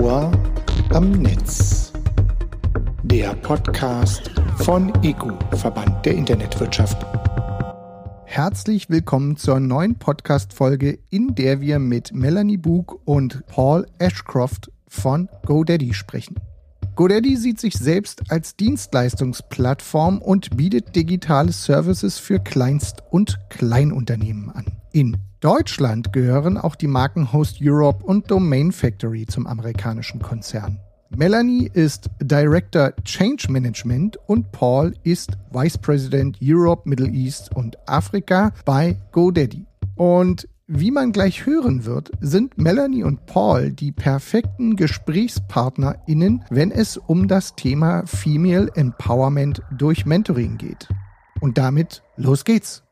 Ohr am Netz. Der Podcast von EGU, Verband der Internetwirtschaft. Herzlich willkommen zur neuen Podcast-Folge, in der wir mit Melanie Bug und Paul Ashcroft von GoDaddy sprechen. GoDaddy sieht sich selbst als Dienstleistungsplattform und bietet digitale Services für Kleinst- und Kleinunternehmen an. In Deutschland gehören auch die Marken Host Europe und Domain Factory zum amerikanischen Konzern. Melanie ist Director Change Management und Paul ist Vice President Europe, Middle East und Afrika bei GoDaddy. Und wie man gleich hören wird, sind Melanie und Paul die perfekten GesprächspartnerInnen, wenn es um das Thema Female Empowerment durch Mentoring geht. Und damit los geht's.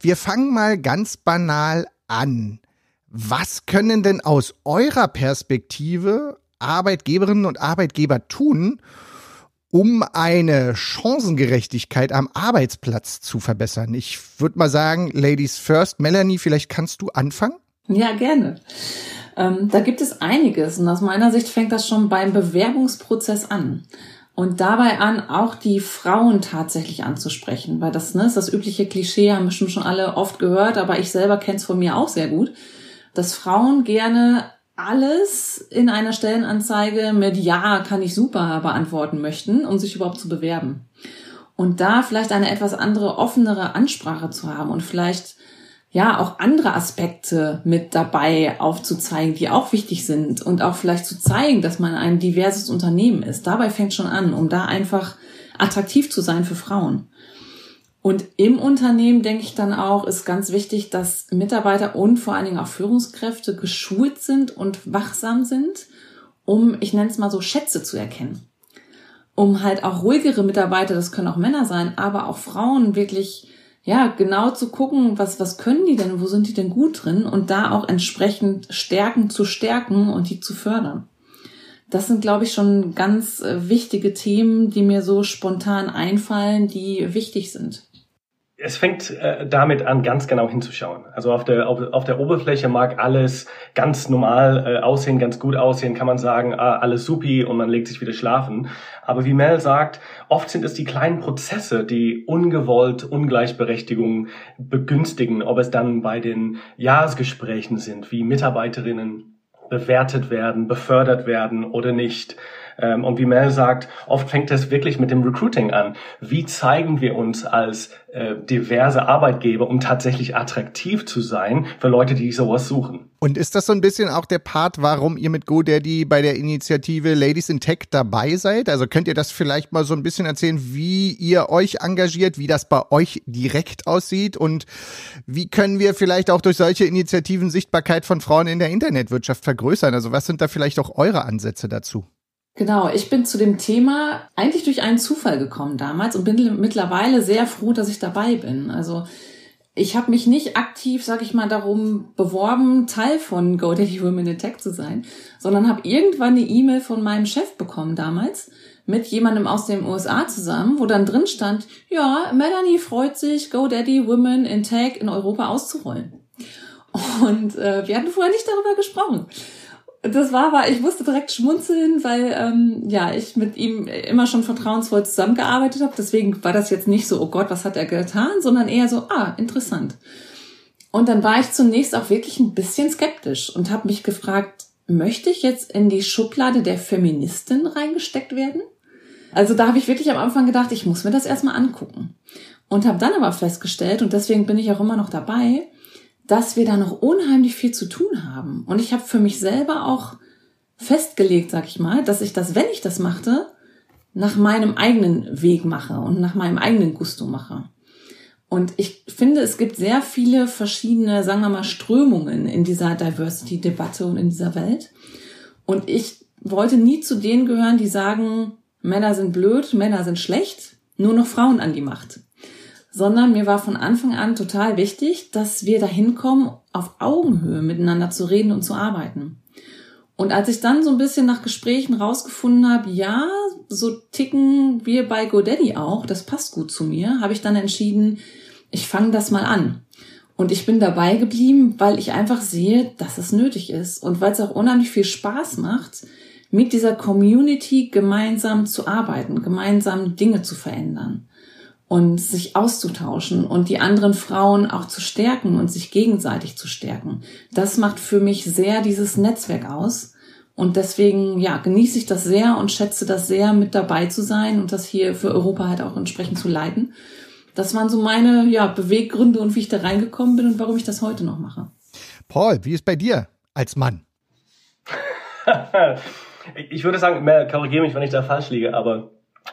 Wir fangen mal ganz banal an. Was können denn aus eurer Perspektive Arbeitgeberinnen und Arbeitgeber tun, um eine Chancengerechtigkeit am Arbeitsplatz zu verbessern? Ich würde mal sagen, Ladies first. Melanie, vielleicht kannst du anfangen? Ja, gerne. Ähm, da gibt es einiges und aus meiner Sicht fängt das schon beim Bewerbungsprozess an. Und dabei an, auch die Frauen tatsächlich anzusprechen, weil das ne, ist das übliche Klischee, haben bestimmt schon alle oft gehört, aber ich selber kenne es von mir auch sehr gut, dass Frauen gerne alles in einer Stellenanzeige mit Ja kann ich super beantworten möchten, um sich überhaupt zu bewerben. Und da vielleicht eine etwas andere, offenere Ansprache zu haben und vielleicht ja auch andere Aspekte mit dabei aufzuzeigen, die auch wichtig sind und auch vielleicht zu zeigen, dass man ein diverses Unternehmen ist. Dabei fängt schon an, um da einfach attraktiv zu sein für Frauen. Und im Unternehmen denke ich dann auch, ist ganz wichtig, dass Mitarbeiter und vor allen Dingen auch Führungskräfte geschult sind und wachsam sind, um, ich nenne es mal so, Schätze zu erkennen. Um halt auch ruhigere Mitarbeiter, das können auch Männer sein, aber auch Frauen wirklich, ja, genau zu gucken, was, was können die denn, wo sind die denn gut drin und da auch entsprechend Stärken zu stärken und die zu fördern. Das sind, glaube ich, schon ganz äh, wichtige Themen, die mir so spontan einfallen, die wichtig sind es fängt äh, damit an, ganz genau hinzuschauen. Also auf der, auf, auf der Oberfläche mag alles ganz normal äh, aussehen, ganz gut aussehen, kann man sagen, ah, alles supi und man legt sich wieder schlafen. Aber wie Mel sagt, oft sind es die kleinen Prozesse, die ungewollt Ungleichberechtigung begünstigen, ob es dann bei den Jahresgesprächen sind, wie Mitarbeiterinnen bewertet werden, befördert werden oder nicht ähm, und wie Mel sagt, oft fängt es wirklich mit dem Recruiting an. Wie zeigen wir uns als äh, diverse Arbeitgeber, um tatsächlich attraktiv zu sein für Leute, die sowas suchen? Und ist das so ein bisschen auch der Part, warum ihr mit GoDaddy bei der Initiative Ladies in Tech dabei seid? Also könnt ihr das vielleicht mal so ein bisschen erzählen, wie ihr euch engagiert, wie das bei euch direkt aussieht und wie können wir vielleicht auch durch solche Initiativen Sichtbarkeit von Frauen in der Internetwirtschaft vergrößern? Also was sind da vielleicht auch eure Ansätze dazu? Genau, ich bin zu dem Thema eigentlich durch einen Zufall gekommen damals und bin mittlerweile sehr froh, dass ich dabei bin. Also ich habe mich nicht aktiv, sag ich mal, darum beworben, Teil von GoDaddy Women in Tech zu sein, sondern habe irgendwann eine E-Mail von meinem Chef bekommen damals mit jemandem aus den USA zusammen, wo dann drin stand, ja, Melanie freut sich, GoDaddy Women in Tech in Europa auszurollen. Und äh, wir hatten vorher nicht darüber gesprochen das war aber, ich musste direkt schmunzeln, weil ähm, ja ich mit ihm immer schon vertrauensvoll zusammengearbeitet habe. Deswegen war das jetzt nicht so, oh Gott, was hat er getan, sondern eher so, ah, interessant. Und dann war ich zunächst auch wirklich ein bisschen skeptisch und habe mich gefragt, möchte ich jetzt in die Schublade der Feministin reingesteckt werden? Also da habe ich wirklich am Anfang gedacht, ich muss mir das erstmal angucken. Und habe dann aber festgestellt, und deswegen bin ich auch immer noch dabei, dass wir da noch unheimlich viel zu tun haben. Und ich habe für mich selber auch festgelegt, sag ich mal, dass ich das, wenn ich das machte, nach meinem eigenen Weg mache und nach meinem eigenen Gusto mache. Und ich finde, es gibt sehr viele verschiedene, sagen wir mal, Strömungen in dieser Diversity-Debatte und in dieser Welt. Und ich wollte nie zu denen gehören, die sagen, Männer sind blöd, Männer sind schlecht, nur noch Frauen an die Macht sondern mir war von Anfang an total wichtig, dass wir dahin kommen, auf Augenhöhe miteinander zu reden und zu arbeiten. Und als ich dann so ein bisschen nach Gesprächen rausgefunden habe, ja, so ticken wir bei GoDaddy auch, das passt gut zu mir, habe ich dann entschieden, ich fange das mal an. Und ich bin dabei geblieben, weil ich einfach sehe, dass es nötig ist und weil es auch unheimlich viel Spaß macht, mit dieser Community gemeinsam zu arbeiten, gemeinsam Dinge zu verändern und sich auszutauschen und die anderen Frauen auch zu stärken und sich gegenseitig zu stärken. Das macht für mich sehr dieses Netzwerk aus. Und deswegen, ja, genieße ich das sehr und schätze das sehr, mit dabei zu sein und das hier für Europa halt auch entsprechend zu leiten. Das waren so meine, ja, Beweggründe und wie ich da reingekommen bin und warum ich das heute noch mache. Paul, wie ist bei dir als Mann? ich würde sagen, mehr, korrigiere mich, wenn ich da falsch liege, aber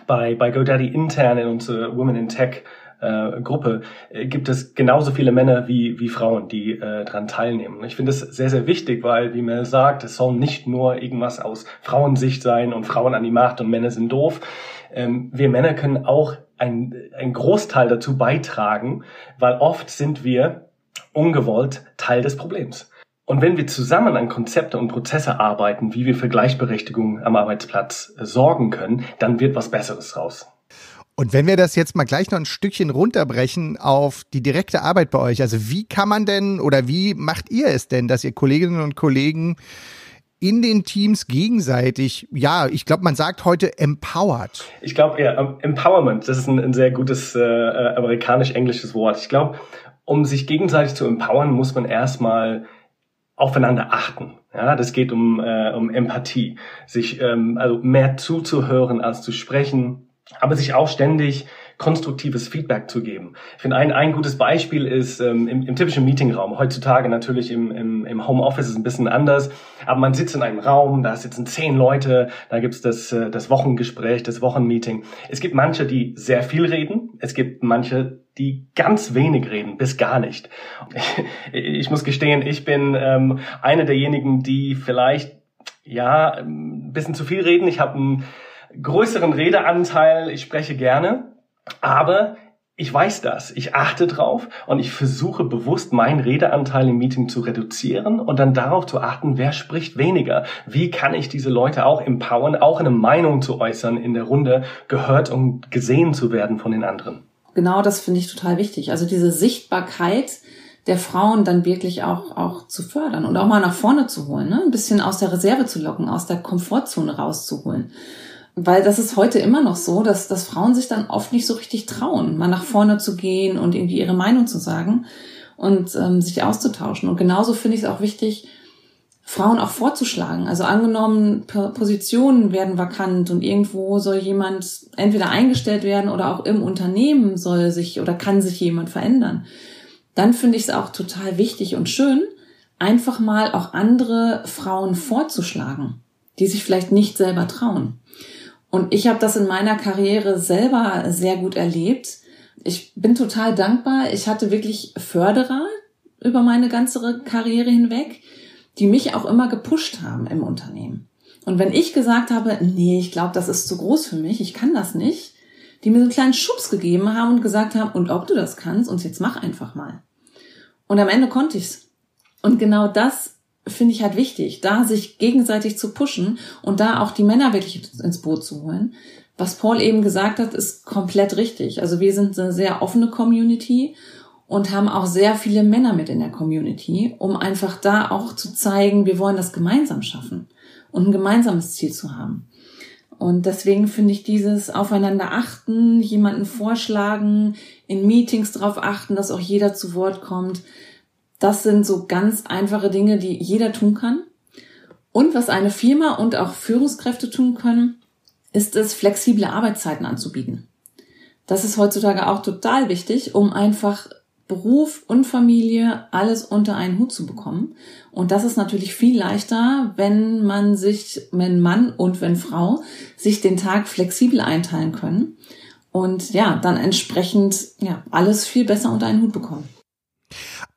bei, bei GoDaddy intern in unserer Women in Tech äh, Gruppe äh, gibt es genauso viele Männer wie, wie Frauen, die äh, daran teilnehmen. Ich finde es sehr, sehr wichtig, weil, wie man sagt, es soll nicht nur irgendwas aus Frauensicht sein und Frauen an die Macht und Männer sind doof. Ähm, wir Männer können auch ein, ein Großteil dazu beitragen, weil oft sind wir ungewollt Teil des Problems. Und wenn wir zusammen an Konzepte und Prozesse arbeiten, wie wir für Gleichberechtigung am Arbeitsplatz äh, sorgen können, dann wird was Besseres raus. Und wenn wir das jetzt mal gleich noch ein Stückchen runterbrechen auf die direkte Arbeit bei euch, also wie kann man denn oder wie macht ihr es denn, dass ihr Kolleginnen und Kollegen in den Teams gegenseitig, ja, ich glaube, man sagt heute empowered. Ich glaube, ja, Empowerment, das ist ein, ein sehr gutes äh, äh amerikanisch-englisches Wort. Ich glaube, um sich gegenseitig zu empowern, muss man erstmal aufeinander achten. Ja, das geht um, äh, um Empathie, sich ähm, also mehr zuzuhören als zu sprechen, aber sich auch ständig konstruktives Feedback zu geben. Ich finde, ein, ein gutes Beispiel ist ähm, im, im typischen Meetingraum. Heutzutage natürlich im, im, im Homeoffice ist ein bisschen anders, aber man sitzt in einem Raum, da sitzen zehn Leute, da gibt's das, äh, das Wochengespräch, das Wochenmeeting. Es gibt manche, die sehr viel reden, es gibt manche, die ganz wenig reden, bis gar nicht. Ich, ich muss gestehen, ich bin ähm, eine derjenigen, die vielleicht ja ein bisschen zu viel reden. Ich habe einen größeren Redeanteil, ich spreche gerne, aber ich weiß das, ich achte drauf und ich versuche bewusst meinen Redeanteil im Meeting zu reduzieren und dann darauf zu achten, wer spricht weniger. Wie kann ich diese Leute auch empowern, auch eine Meinung zu äußern in der Runde, gehört und gesehen zu werden von den anderen genau das finde ich total wichtig. Also diese Sichtbarkeit der Frauen dann wirklich auch, auch zu fördern und auch mal nach vorne zu holen, ne? ein bisschen aus der Reserve zu locken, aus der Komfortzone rauszuholen. Weil das ist heute immer noch so, dass, dass Frauen sich dann oft nicht so richtig trauen, mal nach vorne zu gehen und irgendwie ihre Meinung zu sagen und ähm, sich auszutauschen. Und genauso finde ich es auch wichtig, Frauen auch vorzuschlagen. Also angenommen, Positionen werden vakant und irgendwo soll jemand entweder eingestellt werden oder auch im Unternehmen soll sich oder kann sich jemand verändern. Dann finde ich es auch total wichtig und schön, einfach mal auch andere Frauen vorzuschlagen, die sich vielleicht nicht selber trauen. Und ich habe das in meiner Karriere selber sehr gut erlebt. Ich bin total dankbar. Ich hatte wirklich Förderer über meine ganze Karriere hinweg die mich auch immer gepusht haben im Unternehmen. Und wenn ich gesagt habe, nee, ich glaube, das ist zu groß für mich, ich kann das nicht, die mir so einen kleinen Schubs gegeben haben und gesagt haben, und ob du das kannst, und jetzt mach einfach mal. Und am Ende konnte ich's. Und genau das finde ich halt wichtig, da sich gegenseitig zu pushen und da auch die Männer wirklich ins Boot zu holen. Was Paul eben gesagt hat, ist komplett richtig. Also wir sind eine sehr offene Community und haben auch sehr viele Männer mit in der Community, um einfach da auch zu zeigen, wir wollen das gemeinsam schaffen und ein gemeinsames Ziel zu haben. Und deswegen finde ich dieses Aufeinander achten, jemanden vorschlagen, in Meetings darauf achten, dass auch jeder zu Wort kommt. Das sind so ganz einfache Dinge, die jeder tun kann. Und was eine Firma und auch Führungskräfte tun können, ist es, flexible Arbeitszeiten anzubieten. Das ist heutzutage auch total wichtig, um einfach Beruf und Familie alles unter einen Hut zu bekommen. Und das ist natürlich viel leichter, wenn man sich, wenn Mann und wenn Frau sich den Tag flexibel einteilen können und ja, dann entsprechend ja, alles viel besser unter einen Hut bekommen.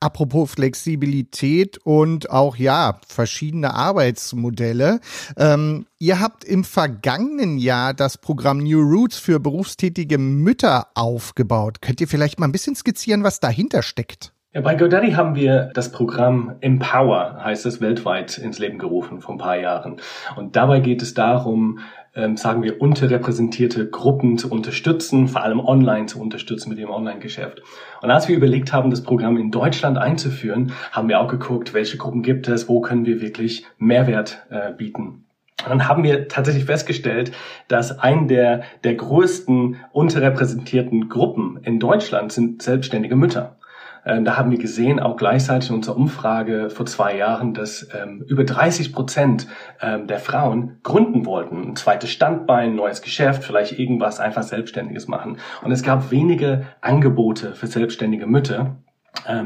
Apropos Flexibilität und auch ja verschiedene Arbeitsmodelle. Ähm, ihr habt im vergangenen Jahr das Programm New Roots für berufstätige Mütter aufgebaut. Könnt ihr vielleicht mal ein bisschen skizzieren, was dahinter steckt? Ja, bei GoDaddy haben wir das Programm Empower, heißt es weltweit, ins Leben gerufen vor ein paar Jahren. Und dabei geht es darum, ähm, sagen wir, unterrepräsentierte Gruppen zu unterstützen, vor allem online zu unterstützen mit dem Online-Geschäft. Und als wir überlegt haben, das Programm in Deutschland einzuführen, haben wir auch geguckt, welche Gruppen gibt es, wo können wir wirklich Mehrwert äh, bieten. dann haben wir tatsächlich festgestellt, dass ein der, der größten unterrepräsentierten Gruppen in Deutschland sind selbstständige Mütter. Ähm, da haben wir gesehen, auch gleichzeitig in unserer Umfrage vor zwei Jahren, dass ähm, über 30 Prozent ähm, der Frauen gründen wollten. Ein zweites Standbein, ein neues Geschäft, vielleicht irgendwas einfach Selbstständiges machen. Und es gab wenige Angebote für selbstständige Mütter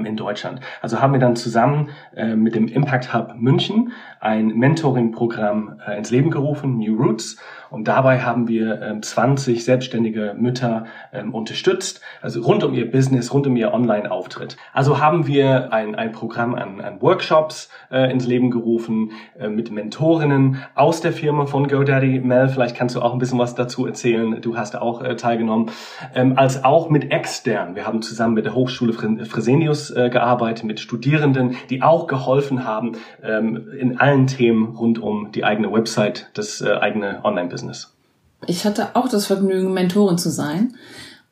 in Deutschland. Also haben wir dann zusammen äh, mit dem Impact Hub München ein Mentoring-Programm äh, ins Leben gerufen, New Roots. Und dabei haben wir ähm, 20 selbstständige Mütter ähm, unterstützt, also rund um ihr Business, rund um ihr Online-Auftritt. Also haben wir ein, ein Programm an, an Workshops äh, ins Leben gerufen mit Mentorinnen aus der Firma von GoDaddy. Mel, vielleicht kannst du auch ein bisschen was dazu erzählen. Du hast auch teilgenommen. Ähm, als auch mit externen. Wir haben zusammen mit der Hochschule Fresenius äh, gearbeitet, mit Studierenden, die auch geholfen haben ähm, in allen Themen rund um die eigene Website, das äh, eigene Online-Business. Ich hatte auch das Vergnügen, Mentorin zu sein.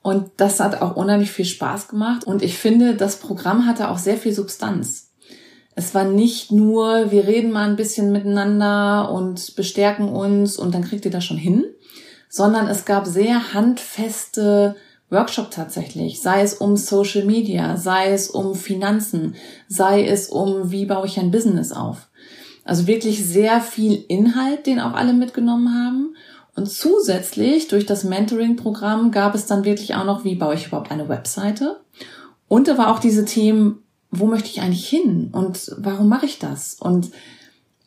Und das hat auch unheimlich viel Spaß gemacht. Und ich finde, das Programm hatte auch sehr viel Substanz. Es war nicht nur, wir reden mal ein bisschen miteinander und bestärken uns und dann kriegt ihr das schon hin, sondern es gab sehr handfeste Workshop tatsächlich, sei es um Social Media, sei es um Finanzen, sei es um, wie baue ich ein Business auf. Also wirklich sehr viel Inhalt, den auch alle mitgenommen haben. Und zusätzlich durch das Mentoring-Programm gab es dann wirklich auch noch, wie baue ich überhaupt eine Webseite? Und da war auch diese Themen, wo möchte ich eigentlich hin? Und warum mache ich das? Und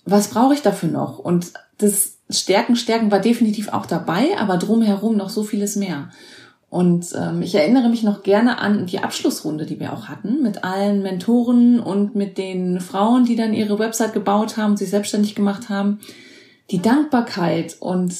was brauche ich dafür noch? Und das Stärken, Stärken war definitiv auch dabei, aber drumherum noch so vieles mehr. Und ähm, ich erinnere mich noch gerne an die Abschlussrunde, die wir auch hatten, mit allen Mentoren und mit den Frauen, die dann ihre Website gebaut haben, sich selbstständig gemacht haben. Die Dankbarkeit und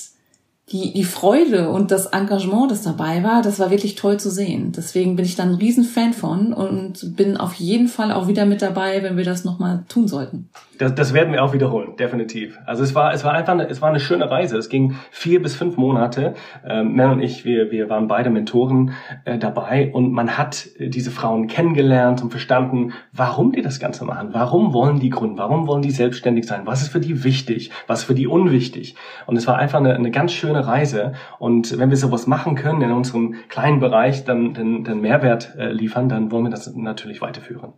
die, die Freude und das Engagement, das dabei war, das war wirklich toll zu sehen. Deswegen bin ich dann ein Riesenfan von und bin auf jeden Fall auch wieder mit dabei, wenn wir das nochmal tun sollten. Das, das werden wir auch wiederholen, definitiv. Also es war, es war einfach, eine, es war eine schöne Reise. Es ging vier bis fünf Monate. Ähm, Mel und ich, wir, wir waren beide Mentoren äh, dabei und man hat diese Frauen kennengelernt und verstanden, warum die das Ganze machen. Warum wollen die gründen? Warum wollen die selbstständig sein? Was ist für die wichtig? Was ist für die unwichtig? Und es war einfach eine, eine ganz schöne schöne Reise. Und wenn wir sowas machen können in unserem kleinen Bereich, dann, dann, dann Mehrwert äh, liefern, dann wollen wir das natürlich weiterführen.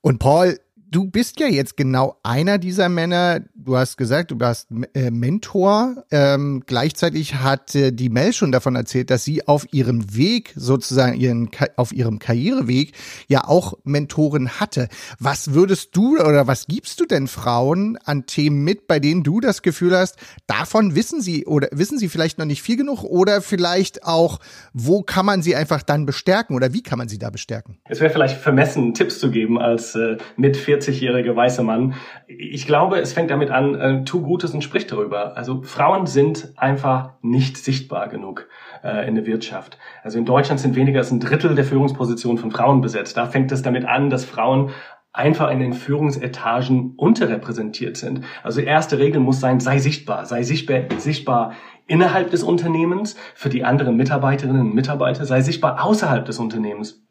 Und Paul, du bist ja jetzt genau einer dieser Männer. Du hast gesagt, du warst äh, Mentor. Ähm, gleichzeitig hat äh, die Mel schon davon erzählt, dass sie auf ihrem Weg, sozusagen ihren, auf ihrem Karriereweg, ja auch Mentoren hatte. Was würdest du oder was gibst du denn Frauen an Themen mit, bei denen du das Gefühl hast, davon wissen sie oder wissen sie vielleicht noch nicht viel genug oder vielleicht auch, wo kann man sie einfach dann bestärken oder wie kann man sie da bestärken? Es wäre vielleicht vermessen, Tipps zu geben als äh, mit 40-jährige weiße Mann. Ich glaube, es fängt damit an, äh, tu Gutes und sprich darüber. Also Frauen sind einfach nicht sichtbar genug äh, in der Wirtschaft. Also in Deutschland sind weniger als ein Drittel der Führungspositionen von Frauen besetzt. Da fängt es damit an, dass Frauen einfach in den Führungsetagen unterrepräsentiert sind. Also erste Regel muss sein, sei sichtbar, sei sichtbar, sichtbar innerhalb des Unternehmens für die anderen Mitarbeiterinnen und Mitarbeiter, sei sichtbar außerhalb des Unternehmens.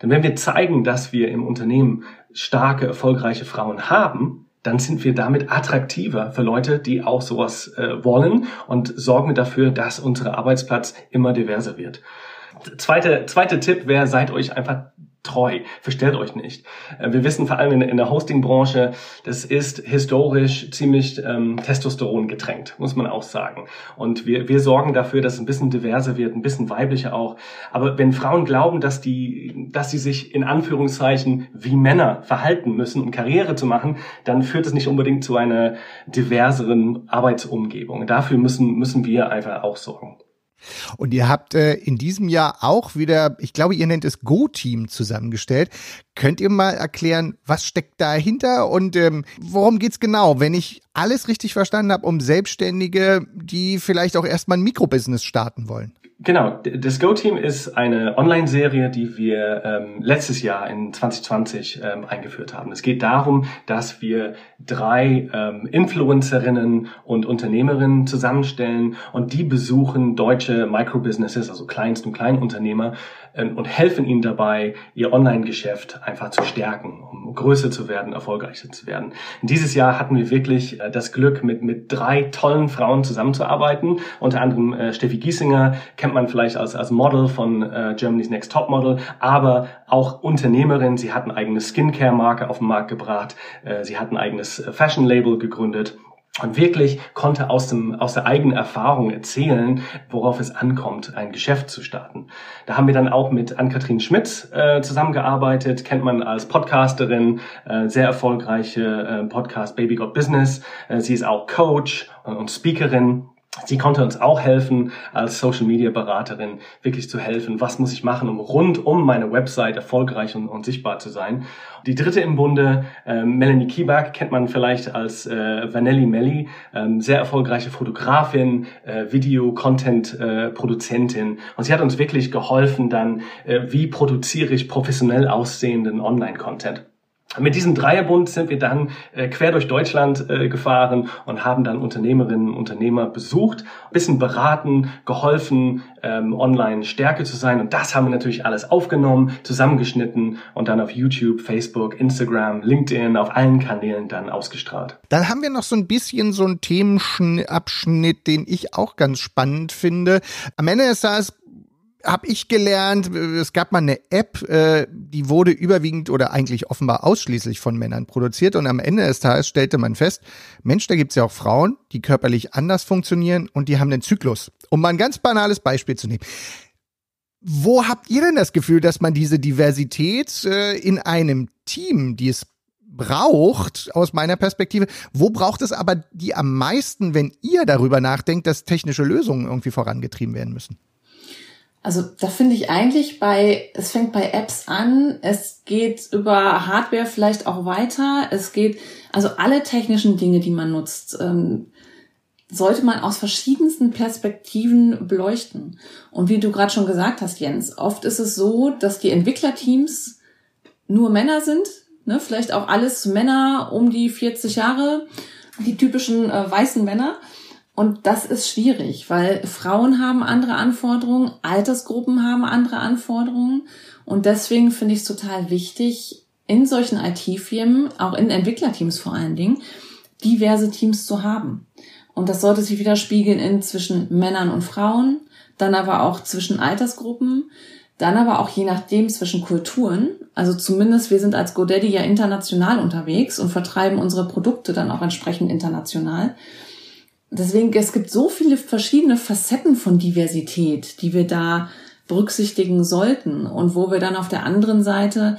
Denn wenn wir zeigen, dass wir im Unternehmen starke, erfolgreiche Frauen haben, dann sind wir damit attraktiver für Leute, die auch sowas äh, wollen und sorgen dafür, dass unser Arbeitsplatz immer diverser wird. Zweite, zweite Tipp wäre, seid euch einfach treu. Verstellt euch nicht. Äh, wir wissen vor allem in, der Hosting-Branche, das ist historisch ziemlich ähm, Testosteron getränkt, muss man auch sagen. Und wir, wir sorgen dafür, dass es ein bisschen diverser wird, ein bisschen weiblicher auch. Aber wenn Frauen glauben, dass die, dass sie sich in Anführungszeichen wie Männer verhalten müssen, um Karriere zu machen, dann führt es nicht unbedingt zu einer diverseren Arbeitsumgebung. Dafür müssen, müssen wir einfach auch sorgen. Und ihr habt äh, in diesem Jahr auch wieder, ich glaube, ihr nennt es Go-Team zusammengestellt. Könnt ihr mal erklären, was steckt dahinter und ähm, worum geht's genau? Wenn ich alles richtig verstanden habe, um Selbstständige, die vielleicht auch erstmal ein Mikrobusiness starten wollen. Genau, das Go-Team ist eine Online-Serie, die wir ähm, letztes Jahr in 2020 ähm, eingeführt haben. Es geht darum, dass wir drei ähm, Influencerinnen und Unternehmerinnen zusammenstellen und die besuchen deutsche Microbusinesses, also Kleinst- und Kleinunternehmer und helfen ihnen dabei, ihr Online-Geschäft einfach zu stärken, um größer zu werden, erfolgreicher zu werden. dieses Jahr hatten wir wirklich äh, das Glück, mit, mit drei tollen Frauen zusammenzuarbeiten, unter anderem äh, Steffi Giesinger, kennt man vielleicht als, als Model von äh, Germany's Next Top Model, aber auch Unternehmerin. Sie hat eine eigene Skincare-Marke auf den Markt gebracht. Äh, sie hat ein eigenes äh, Fashion-Label gegründet und wirklich konnte aus, dem, aus der eigenen Erfahrung erzählen, worauf es ankommt, ein Geschäft zu starten. Da haben wir dann auch mit Ann-Kathrin Schmidt äh, zusammengearbeitet, kennt man als Podcasterin, äh, sehr erfolgreiche äh, Podcast Baby Got Business. Äh, sie ist auch Coach und Speakerin Sie konnte uns auch helfen, als Social Media Beraterin wirklich zu helfen. Was muss ich machen, um rund um meine Website erfolgreich und, und sichtbar zu sein? Die dritte im Bunde, äh, Melanie Kieback, kennt man vielleicht als äh, Vanelli Melli, ähm, sehr erfolgreiche Fotografin, äh, Video-Content-Produzentin. Und sie hat uns wirklich geholfen, dann, äh, wie produziere ich professionell aussehenden Online-Content. Mit diesem Dreierbund sind wir dann äh, quer durch Deutschland äh, gefahren und haben dann Unternehmerinnen und Unternehmer besucht, bisschen beraten, geholfen, ähm, online stärker zu sein. Und das haben wir natürlich alles aufgenommen, zusammengeschnitten und dann auf YouTube, Facebook, Instagram, LinkedIn, auf allen Kanälen dann ausgestrahlt. Dann haben wir noch so ein bisschen so einen Themenabschnitt, den ich auch ganz spannend finde. Am Ende des Tages habe ich gelernt, es gab mal eine App, äh, die wurde überwiegend oder eigentlich offenbar ausschließlich von Männern produziert und am Ende des Tages stellte man fest, Mensch, da gibt's ja auch Frauen, die körperlich anders funktionieren und die haben den Zyklus. Um mal ein ganz banales Beispiel zu nehmen. Wo habt ihr denn das Gefühl, dass man diese Diversität äh, in einem Team, die es braucht, aus meiner Perspektive, wo braucht es aber die am meisten, wenn ihr darüber nachdenkt, dass technische Lösungen irgendwie vorangetrieben werden müssen? Also da finde ich eigentlich bei, es fängt bei Apps an, es geht über Hardware vielleicht auch weiter, es geht, also alle technischen Dinge, die man nutzt, ähm, sollte man aus verschiedensten Perspektiven beleuchten. Und wie du gerade schon gesagt hast, Jens, oft ist es so, dass die Entwicklerteams nur Männer sind, ne? vielleicht auch alles Männer um die 40 Jahre, die typischen äh, weißen Männer. Und das ist schwierig, weil Frauen haben andere Anforderungen, Altersgruppen haben andere Anforderungen. Und deswegen finde ich es total wichtig, in solchen IT-Firmen, auch in Entwicklerteams vor allen Dingen, diverse Teams zu haben. Und das sollte sich widerspiegeln in zwischen Männern und Frauen, dann aber auch zwischen Altersgruppen, dann aber auch je nachdem zwischen Kulturen. Also zumindest wir sind als GoDaddy ja international unterwegs und vertreiben unsere Produkte dann auch entsprechend international. Deswegen, es gibt so viele verschiedene Facetten von Diversität, die wir da berücksichtigen sollten und wo wir dann auf der anderen Seite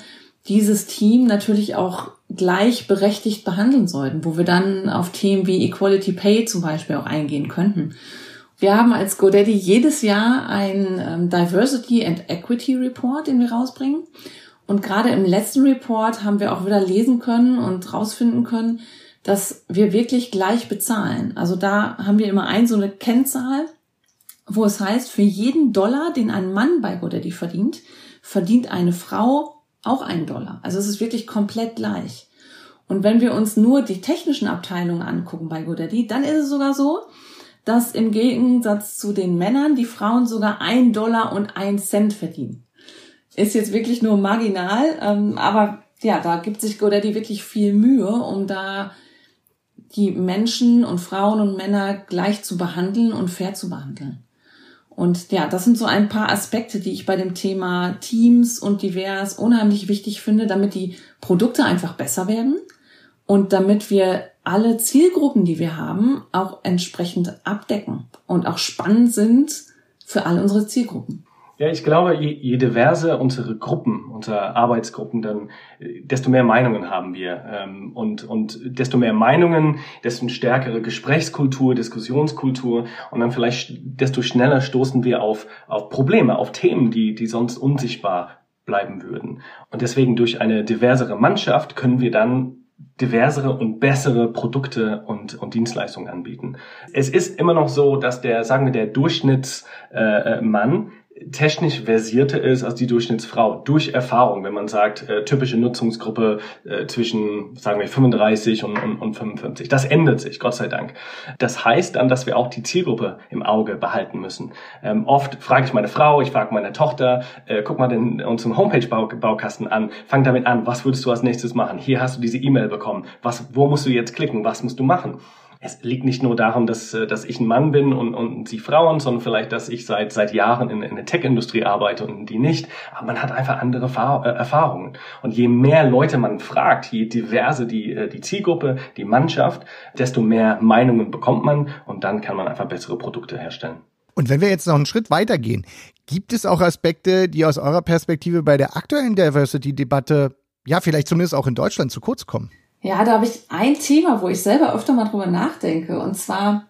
dieses Team natürlich auch gleichberechtigt behandeln sollten, wo wir dann auf Themen wie Equality Pay zum Beispiel auch eingehen könnten. Wir haben als GoDaddy jedes Jahr ein ähm, Diversity and Equity Report, den wir rausbringen. Und gerade im letzten Report haben wir auch wieder lesen können und rausfinden können, dass wir wirklich gleich bezahlen. Also da haben wir immer ein so eine Kennzahl, wo es heißt, für jeden Dollar, den ein Mann bei GoDaddy verdient, verdient eine Frau auch einen Dollar. Also es ist wirklich komplett gleich. Und wenn wir uns nur die technischen Abteilungen angucken bei GoDaddy, dann ist es sogar so, dass im Gegensatz zu den Männern die Frauen sogar ein Dollar und ein Cent verdienen. Ist jetzt wirklich nur marginal, ähm, aber ja, da gibt sich GoDaddy wirklich viel Mühe, um da die Menschen und Frauen und Männer gleich zu behandeln und fair zu behandeln. Und ja, das sind so ein paar Aspekte, die ich bei dem Thema Teams und divers unheimlich wichtig finde, damit die Produkte einfach besser werden und damit wir alle Zielgruppen, die wir haben, auch entsprechend abdecken und auch spannend sind für all unsere Zielgruppen. Ja, ich glaube, je, je diverser unsere Gruppen, unsere Arbeitsgruppen, dann äh, desto mehr Meinungen haben wir. Ähm, und, und desto mehr Meinungen, desto stärkere Gesprächskultur, Diskussionskultur und dann vielleicht desto schneller stoßen wir auf, auf Probleme, auf Themen, die, die sonst unsichtbar bleiben würden. Und deswegen durch eine diversere Mannschaft können wir dann diversere und bessere Produkte und, und Dienstleistungen anbieten. Es ist immer noch so, dass der, sagen wir, der Durchschnittsmann äh, technisch versierter ist als die Durchschnittsfrau durch Erfahrung, wenn man sagt, äh, typische Nutzungsgruppe äh, zwischen, sagen wir, 35 und, und, und 55. Das ändert sich, Gott sei Dank. Das heißt dann, dass wir auch die Zielgruppe im Auge behalten müssen. Ähm, oft frage ich meine Frau, ich frage meine Tochter, äh, guck mal den, unseren Homepage-Baukasten an, fang damit an, was würdest du als nächstes machen? Hier hast du diese E-Mail bekommen. Was, wo musst du jetzt klicken? Was musst du machen? Es liegt nicht nur darum, dass, äh, dass ich ein Mann bin und, und sie Frauen, sondern vielleicht, dass ich seit, seit Jahren in, in der Tech-Industrie arbeite und die nicht. Aber man hat einfach andere äh, Erfahrungen. Und je mehr Leute man fragt, je diverse die, äh, die Zielgruppe, die Mannschaft, desto mehr Meinungen bekommt man und dann kann man einfach bessere Produkte herstellen. Und wenn wir jetzt noch einen Schritt weitergehen, gibt es auch Aspekte, die aus eurer Perspektive bei der aktuellen Diversity-Debatte, ja, vielleicht zumindest auch in Deutschland zu kurz kommen? Ja, da habe ich ein Thema, wo ich selber öfter mal drüber nachdenke. Und zwar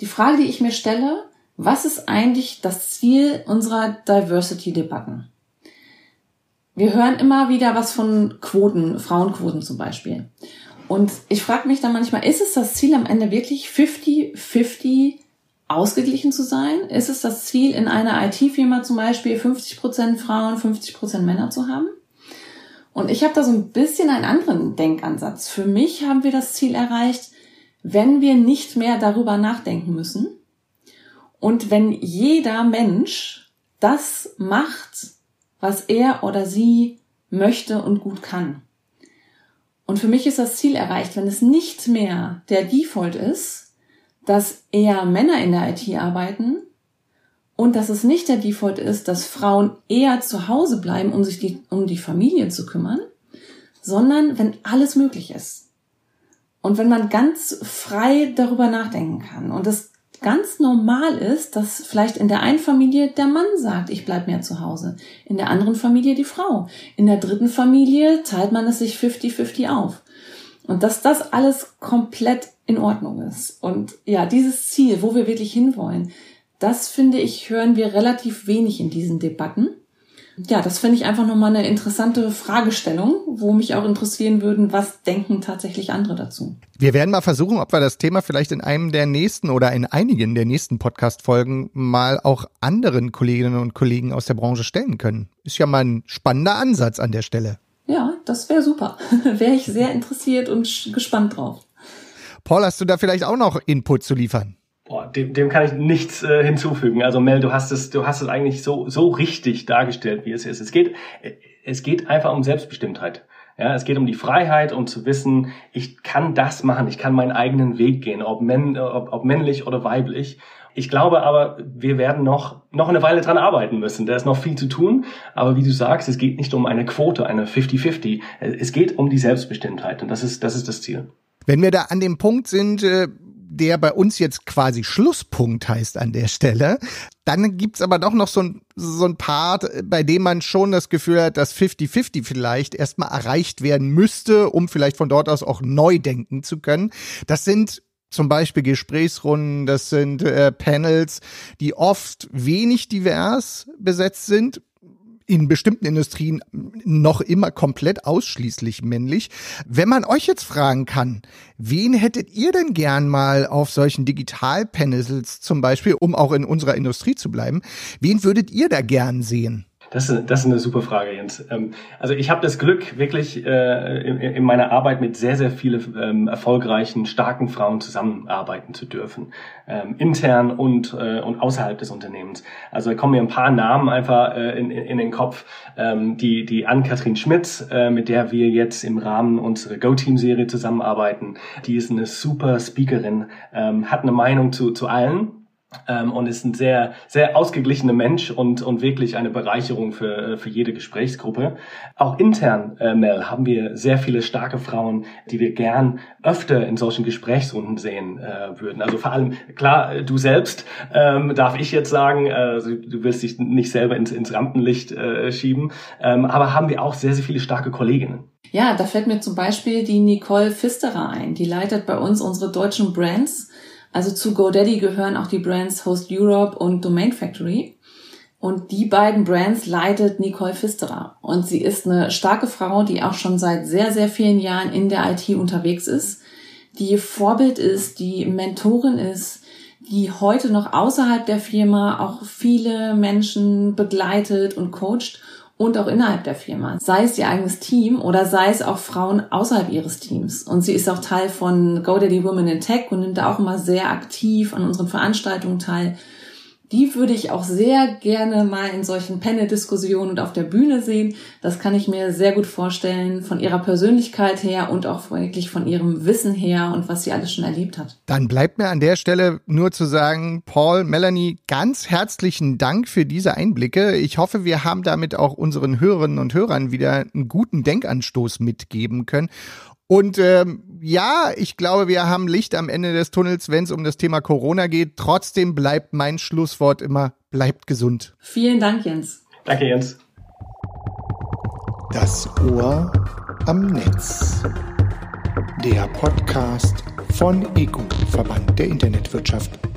die Frage, die ich mir stelle, was ist eigentlich das Ziel unserer Diversity-Debatten? Wir hören immer wieder was von Quoten, Frauenquoten zum Beispiel. Und ich frage mich dann manchmal, ist es das Ziel am Ende wirklich 50-50 ausgeglichen zu sein? Ist es das Ziel, in einer IT-Firma zum Beispiel 50% Frauen, 50% Männer zu haben? Und ich habe da so ein bisschen einen anderen Denkansatz. Für mich haben wir das Ziel erreicht, wenn wir nicht mehr darüber nachdenken müssen und wenn jeder Mensch das macht, was er oder sie möchte und gut kann. Und für mich ist das Ziel erreicht, wenn es nicht mehr der Default ist, dass eher Männer in der IT arbeiten und dass es nicht der Default ist, dass Frauen eher zu Hause bleiben, um sich die, um die Familie zu kümmern, sondern wenn alles möglich ist. Und wenn man ganz frei darüber nachdenken kann und es ganz normal ist, dass vielleicht in der einen Familie der Mann sagt, ich bleib mehr zu Hause, in der anderen Familie die Frau, in der dritten Familie teilt man es sich 50-50 auf. Und dass das alles komplett in Ordnung ist. Und ja, dieses Ziel, wo wir wirklich hinwollen, das finde ich, hören wir relativ wenig in diesen Debatten. Ja, das finde ich einfach nochmal eine interessante Fragestellung, wo mich auch interessieren würden, was denken tatsächlich andere dazu. Wir werden mal versuchen, ob wir das Thema vielleicht in einem der nächsten oder in einigen der nächsten Podcast-Folgen mal auch anderen Kolleginnen und Kollegen aus der Branche stellen können. Ist ja mal ein spannender Ansatz an der Stelle. Ja, das wäre super. wäre ich sehr interessiert und gespannt drauf. Paul, hast du da vielleicht auch noch Input zu liefern? Boah, dem, dem kann ich nichts äh, hinzufügen. Also Mel, du hast es, du hast es eigentlich so so richtig dargestellt, wie es ist. Es geht, es geht einfach um Selbstbestimmtheit. Ja, es geht um die Freiheit, um zu wissen, ich kann das machen, ich kann meinen eigenen Weg gehen, ob, männ, ob, ob männlich oder weiblich. Ich glaube aber, wir werden noch, noch eine Weile dran arbeiten müssen. Da ist noch viel zu tun. Aber wie du sagst, es geht nicht um eine Quote, eine 50-50. Es geht um die Selbstbestimmtheit. Und das ist, das ist das Ziel. Wenn wir da an dem Punkt sind, äh, der bei uns jetzt quasi Schlusspunkt heißt an der Stelle. Dann gibt's aber doch noch so ein, so ein Part, bei dem man schon das Gefühl hat, dass 50-50 vielleicht erstmal erreicht werden müsste, um vielleicht von dort aus auch neu denken zu können. Das sind zum Beispiel Gesprächsrunden, das sind äh, Panels, die oft wenig divers besetzt sind, in bestimmten Industrien noch immer komplett ausschließlich männlich. Wenn man euch jetzt fragen kann, wen hättet ihr denn gern mal auf solchen Digitalpanels zum Beispiel, um auch in unserer Industrie zu bleiben, wen würdet ihr da gern sehen? Das ist, das ist eine super Frage, Jens. Ähm, also ich habe das Glück, wirklich äh, in, meiner Arbeit mit sehr, sehr vielen ähm, erfolgreichen, starken Frauen zusammenarbeiten zu dürfen. Ähm, intern und, äh, und außerhalb des Unternehmens. Also da kommen mir ein paar Namen einfach äh, in, in den Kopf. Die, die Ann-Kathrin Schmitz, mit der wir jetzt im Rahmen unserer Go-Team-Serie zusammenarbeiten, die ist eine super Speakerin, hat eine Meinung zu, zu allen ähm, und ist ein sehr, sehr ausgeglichener Mensch und, und wirklich eine Bereicherung für, für jede Gesprächsgruppe. Auch intern, äh, Mel, haben wir sehr viele starke Frauen, die wir gern öfter in solchen Gesprächsrunden sehen äh, würden. Also vor allem, klar, du selbst, ähm, darf ich jetzt sagen, äh, du wirst dich nicht selber ins, ins Rampenlicht äh, schieben, ähm, aber haben wir auch sehr, sehr viele starke Kolleginnen. Ja, da fällt mir zum Beispiel die Nicole Pfisterer ein. Die leitet bei uns unsere deutschen Brands also zu GoDaddy gehören auch die Brands Host Europe und Domain Factory. Und die beiden Brands leitet Nicole Pfisterer. Und sie ist eine starke Frau, die auch schon seit sehr, sehr vielen Jahren in der IT unterwegs ist, die Vorbild ist, die Mentorin ist, die heute noch außerhalb der Firma auch viele Menschen begleitet und coacht und auch innerhalb der Firma. Sei es ihr eigenes Team oder sei es auch Frauen außerhalb ihres Teams. Und sie ist auch Teil von GoDaddy Women in Tech und nimmt da auch immer sehr aktiv an unseren Veranstaltungen teil die würde ich auch sehr gerne mal in solchen Panel-Diskussionen und auf der Bühne sehen. Das kann ich mir sehr gut vorstellen, von ihrer Persönlichkeit her und auch wirklich von ihrem Wissen her und was sie alles schon erlebt hat. Dann bleibt mir an der Stelle nur zu sagen, Paul, Melanie, ganz herzlichen Dank für diese Einblicke. Ich hoffe, wir haben damit auch unseren Hörerinnen und Hörern wieder einen guten Denkanstoß mitgeben können. Und ähm, ja, ich glaube, wir haben Licht am Ende des Tunnels, wenn es um das Thema Corona geht. Trotzdem bleibt mein Schlusswort immer, bleibt gesund. Vielen Dank, Jens. Danke, Jens. Das Ohr am Netz. Der Podcast von EGU, Verband der Internetwirtschaft.